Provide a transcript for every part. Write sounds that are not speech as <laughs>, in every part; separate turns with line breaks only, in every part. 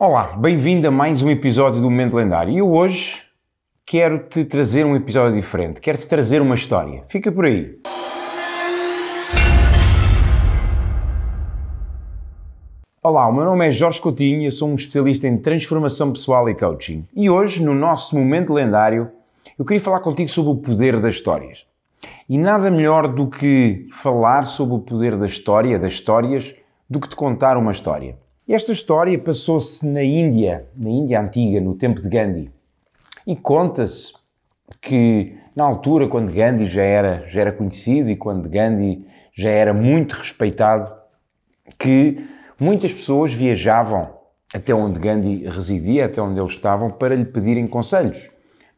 Olá, bem-vindo a mais um episódio do Momento Lendário. E eu hoje quero-te trazer um episódio diferente, quero-te trazer uma história. Fica por aí. Olá, o meu nome é Jorge Coutinho, eu sou um especialista em transformação pessoal e coaching. E hoje, no nosso Momento Lendário, eu queria falar contigo sobre o poder das histórias. E nada melhor do que falar sobre o poder da história, das histórias, do que te contar uma história. Esta história passou-se na Índia, na Índia antiga, no tempo de Gandhi. E conta-se que na altura, quando Gandhi já era, já era conhecido e quando Gandhi já era muito respeitado, que muitas pessoas viajavam até onde Gandhi residia, até onde eles estavam, para lhe pedirem conselhos,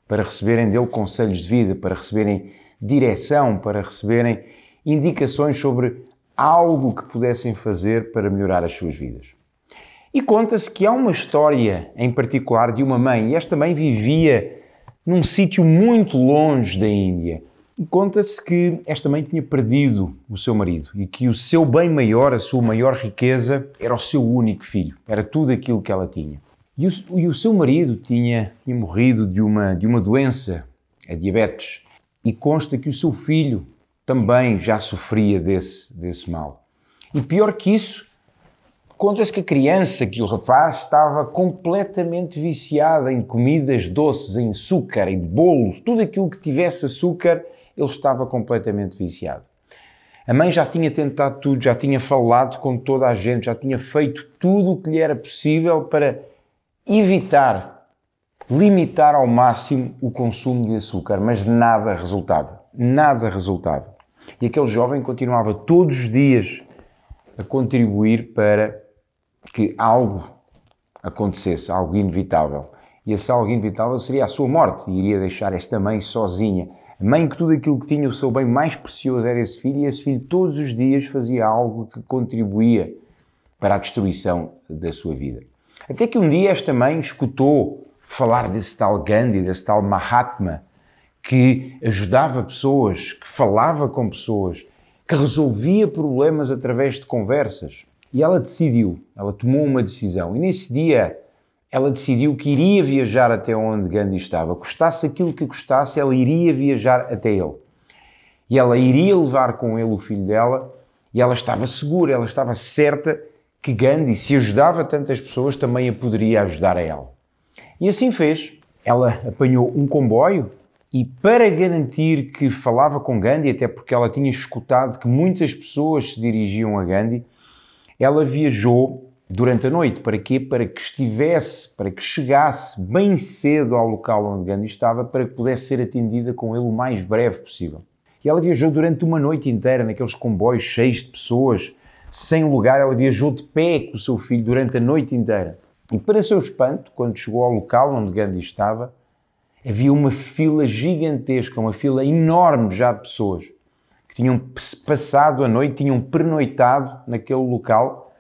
para receberem dele conselhos de vida, para receberem direção, para receberem indicações sobre algo que pudessem fazer para melhorar as suas vidas. E conta-se que há uma história em particular de uma mãe, e esta mãe vivia num sítio muito longe da Índia. E conta-se que esta mãe tinha perdido o seu marido e que o seu bem maior, a sua maior riqueza, era o seu único filho. Era tudo aquilo que ela tinha. E o, e o seu marido tinha, tinha morrido de uma, de uma doença, a diabetes. E consta que o seu filho também já sofria desse, desse mal. E pior que isso, Conta-se que a criança, que o rapaz, estava completamente viciada em comidas doces, em açúcar, em bolos, tudo aquilo que tivesse açúcar, ele estava completamente viciado. A mãe já tinha tentado tudo, já tinha falado com toda a gente, já tinha feito tudo o que lhe era possível para evitar, limitar ao máximo o consumo de açúcar, mas nada resultava. Nada resultava. E aquele jovem continuava todos os dias a contribuir para que algo acontecesse, algo inevitável. E esse algo inevitável seria a sua morte, e iria deixar esta mãe sozinha. A mãe que tudo aquilo que tinha, o seu bem mais precioso era esse filho, e esse filho todos os dias fazia algo que contribuía para a destruição da sua vida. Até que um dia esta mãe escutou falar desse tal Gandhi, desse tal Mahatma, que ajudava pessoas, que falava com pessoas, que resolvia problemas através de conversas. E ela decidiu, ela tomou uma decisão. E nesse dia ela decidiu que iria viajar até onde Gandhi estava. Custasse aquilo que custasse, ela iria viajar até ele. E ela iria levar com ele o filho dela e ela estava segura, ela estava certa que Gandhi, se ajudava tantas pessoas, também a poderia ajudar a ela. E assim fez. Ela apanhou um comboio e, para garantir que falava com Gandhi, até porque ela tinha escutado que muitas pessoas se dirigiam a Gandhi, ela viajou durante a noite. Para quê? Para que estivesse, para que chegasse bem cedo ao local onde Gandhi estava, para que pudesse ser atendida com ele o mais breve possível. E ela viajou durante uma noite inteira naqueles comboios cheios de pessoas, sem lugar. Ela viajou de pé com o seu filho durante a noite inteira. E para seu espanto, quando chegou ao local onde Gandhi estava, havia uma fila gigantesca, uma fila enorme já de pessoas que tinham passado a noite, tinham pernoitado naquele local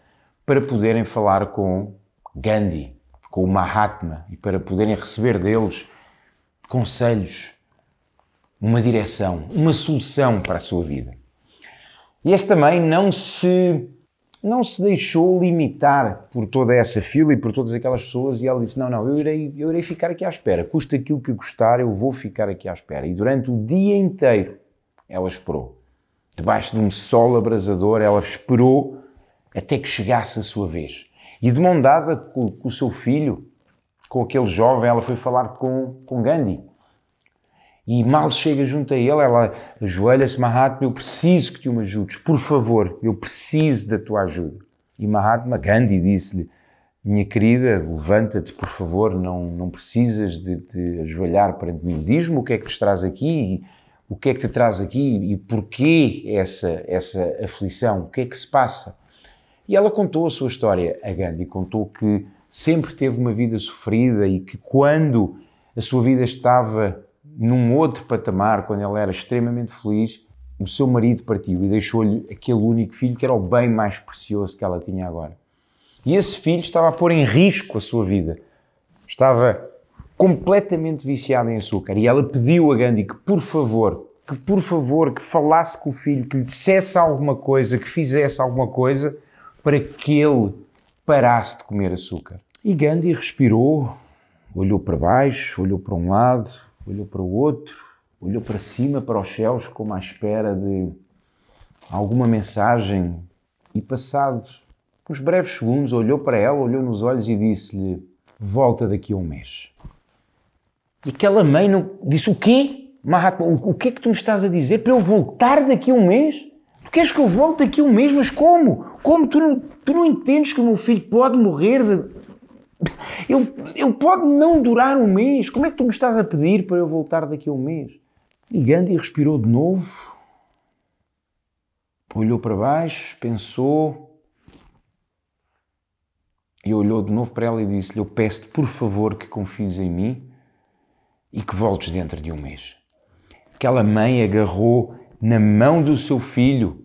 para poderem falar com Gandhi, com o Mahatma e para poderem receber deles conselhos, uma direção, uma solução para a sua vida. E este também não se não se deixou limitar por toda essa fila e por todas aquelas pessoas e ela disse: Não, não, eu irei, eu irei ficar aqui à espera. Custa aquilo que custar, eu vou ficar aqui à espera. E durante o dia inteiro ela esperou debaixo de um sol abrasador, ela esperou até que chegasse a sua vez. E de mão dada com, com o seu filho, com aquele jovem, ela foi falar com, com Gandhi. E mal chega junto a ele, ela ajoelha-se, Mahatma, eu preciso que tu me ajudes, por favor, eu preciso da tua ajuda. E Mahatma Gandhi disse-lhe, minha querida, levanta-te, por favor, não, não precisas de te ajoelhar perante mim. Diz-me o que é que te traz aqui o que é que te traz aqui e porquê essa, essa aflição, o que é que se passa. E ela contou a sua história a Gandhi, contou que sempre teve uma vida sofrida e que quando a sua vida estava num outro patamar, quando ela era extremamente feliz, o seu marido partiu e deixou-lhe aquele único filho que era o bem mais precioso que ela tinha agora. E esse filho estava a pôr em risco a sua vida. Estava completamente viciada em açúcar. E ela pediu a Gandhi que, por favor, que por favor, que falasse com o filho, que lhe dissesse alguma coisa, que fizesse alguma coisa para que ele parasse de comer açúcar. E Gandhi respirou, olhou para baixo, olhou para um lado, olhou para o outro, olhou para cima, para os céus, como à espera de alguma mensagem e, passado uns breves segundos, olhou para ela, olhou nos olhos e disse-lhe: Volta daqui a um mês. E aquela mãe não... disse: O quê? Mahatma, o que é que tu me estás a dizer? Para eu voltar daqui a um mês? Tu queres que eu volte daqui a um mês? Mas como? Como? Tu não, tu não entendes que o meu filho pode morrer? De... <laughs> Ele, ele pode não durar um mês. Como é que tu me estás a pedir para eu voltar daqui a um mês? E Gandhi respirou de novo, olhou para baixo, pensou e olhou de novo para ela e disse-lhe: Eu peço-te, por favor, que confies em mim e que voltes dentro de um mês. Aquela mãe agarrou na mão do seu filho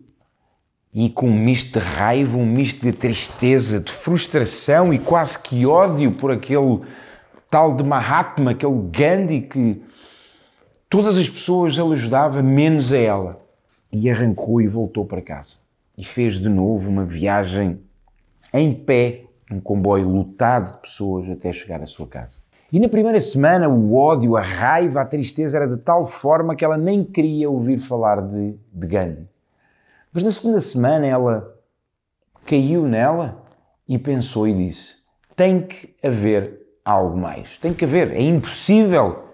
e com um misto de raiva, um misto de tristeza, de frustração e quase que ódio por aquele tal de Mahatma, aquele Gandhi que todas as pessoas ele ajudava, menos a ela. E arrancou e voltou para casa. E fez de novo uma viagem em pé, um comboio lotado de pessoas até chegar à sua casa. E na primeira semana o ódio, a raiva, a tristeza era de tal forma que ela nem queria ouvir falar de, de Gandhi. Mas na segunda semana ela caiu nela e pensou e disse: tem que haver algo mais. Tem que haver. É impossível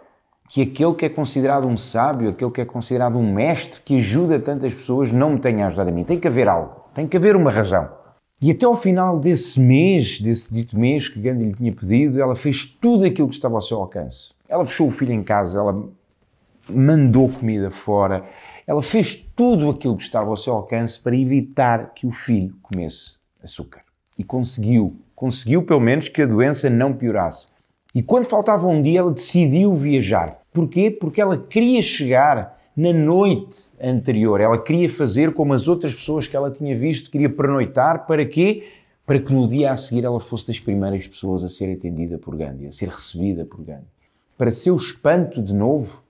que aquele que é considerado um sábio, aquele que é considerado um mestre, que ajuda tantas pessoas, não me tenha ajudado a mim. Tem que haver algo. Tem que haver uma razão. E até ao final desse mês, desse dito mês que Gandhi lhe tinha pedido, ela fez tudo aquilo que estava ao seu alcance. Ela fechou o filho em casa, ela mandou comida fora, ela fez tudo aquilo que estava ao seu alcance para evitar que o filho comesse açúcar. E conseguiu, conseguiu pelo menos que a doença não piorasse. E quando faltava um dia, ela decidiu viajar. Porquê? Porque ela queria chegar na noite anterior. Ela queria fazer como as outras pessoas que ela tinha visto, queria pernoitar. Para quê? Para que no dia a seguir ela fosse das primeiras pessoas a ser atendida por Gandhi, a ser recebida por Gandhi. Para seu espanto, de novo,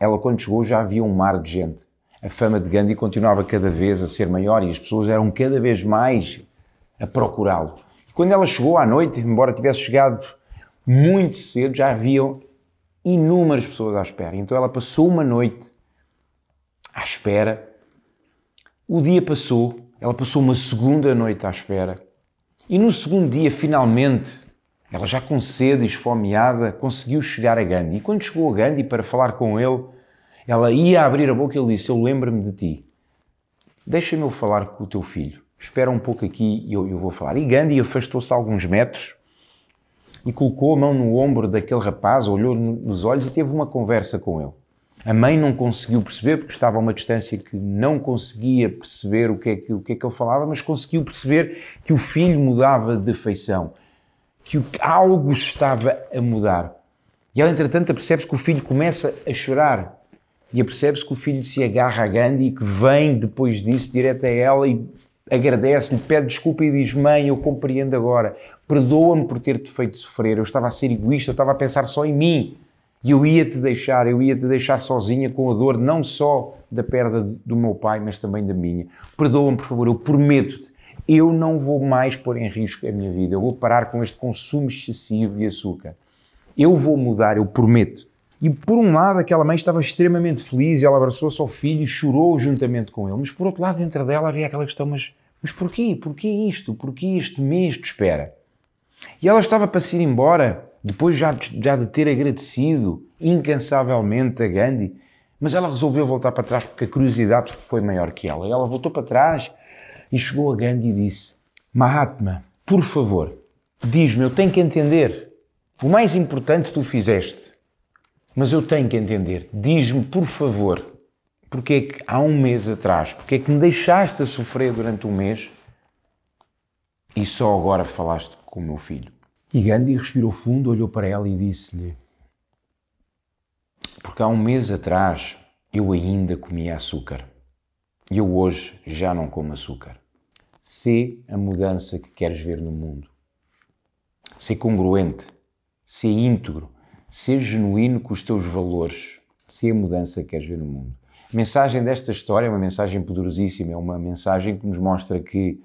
ela quando chegou já havia um mar de gente. A fama de Gandhi continuava cada vez a ser maior e as pessoas eram cada vez mais a procurá-lo. E quando ela chegou à noite, embora tivesse chegado muito cedo, já haviam inúmeras pessoas à espera. Então ela passou uma noite à espera. O dia passou, ela passou uma segunda noite à espera. E no segundo dia, finalmente, ela já com sede esfomeada, conseguiu chegar a Gandhi. E quando chegou a Gandhi para falar com ele, ela ia abrir a boca e ele disse: Eu lembro-me de ti. Deixa-me eu falar com o teu filho. Espera um pouco aqui e eu, eu vou falar. E Gandhi afastou-se alguns metros e colocou a mão no ombro daquele rapaz, olhou nos olhos e teve uma conversa com ele. A mãe não conseguiu perceber, porque estava a uma distância que não conseguia perceber o que, é que, o que é que ele falava, mas conseguiu perceber que o filho mudava de feição, que algo estava a mudar. E ela, entretanto, percebe-se que o filho começa a chorar. E percebe-se que o filho se agarra a Gandhi e que vem depois disso direto a ela e agradece-lhe, pede desculpa e diz: Mãe, eu compreendo agora, perdoa-me por ter-te feito sofrer. Eu estava a ser egoísta, eu estava a pensar só em mim. E eu ia-te deixar, eu ia-te deixar sozinha com a dor não só da perda do meu pai, mas também da minha. Perdoa-me, por favor, eu prometo-te, eu não vou mais pôr em risco a minha vida, eu vou parar com este consumo excessivo de açúcar. Eu vou mudar, eu prometo. E por um lado, aquela mãe estava extremamente feliz, ela abraçou-se ao filho e chorou juntamente com ele. Mas por outro lado, dentro dela havia aquela questão: mas, mas porquê? Porquê isto? Porquê este mês de espera? E ela estava para se ir embora depois já já de ter agradecido incansavelmente a Gandhi, mas ela resolveu voltar para trás porque a curiosidade foi maior que ela. Ela voltou para trás e chegou a Gandhi e disse: Mahatma, por favor, diz-me, eu tenho que entender. O mais importante tu fizeste, mas eu tenho que entender. Diz-me, por favor, porque é que há um mês atrás, porque é que me deixaste a sofrer durante um mês e só agora falaste com o meu filho? E Gandhi respirou fundo, olhou para ela e disse-lhe: Porque há um mês atrás eu ainda comia açúcar e eu hoje já não como açúcar. Sê a mudança que queres ver no mundo. Sê congruente, sê íntegro, sê genuíno com os teus valores. Sê a mudança que queres ver no mundo. A mensagem desta história é uma mensagem poderosíssima, é uma mensagem que nos mostra que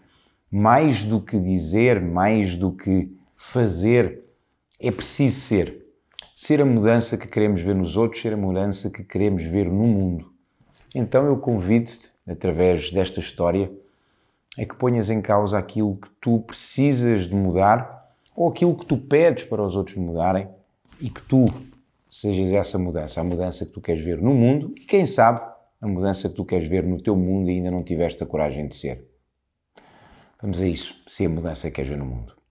mais do que dizer, mais do que fazer, é preciso ser. Ser a mudança que queremos ver nos outros, ser a mudança que queremos ver no mundo. Então eu convido-te, através desta história, a que ponhas em causa aquilo que tu precisas de mudar ou aquilo que tu pedes para os outros mudarem e que tu sejas essa mudança, a mudança que tu queres ver no mundo e, quem sabe, a mudança que tu queres ver no teu mundo e ainda não tiveste a coragem de ser. Vamos a isso, se a mudança que queres ver no mundo.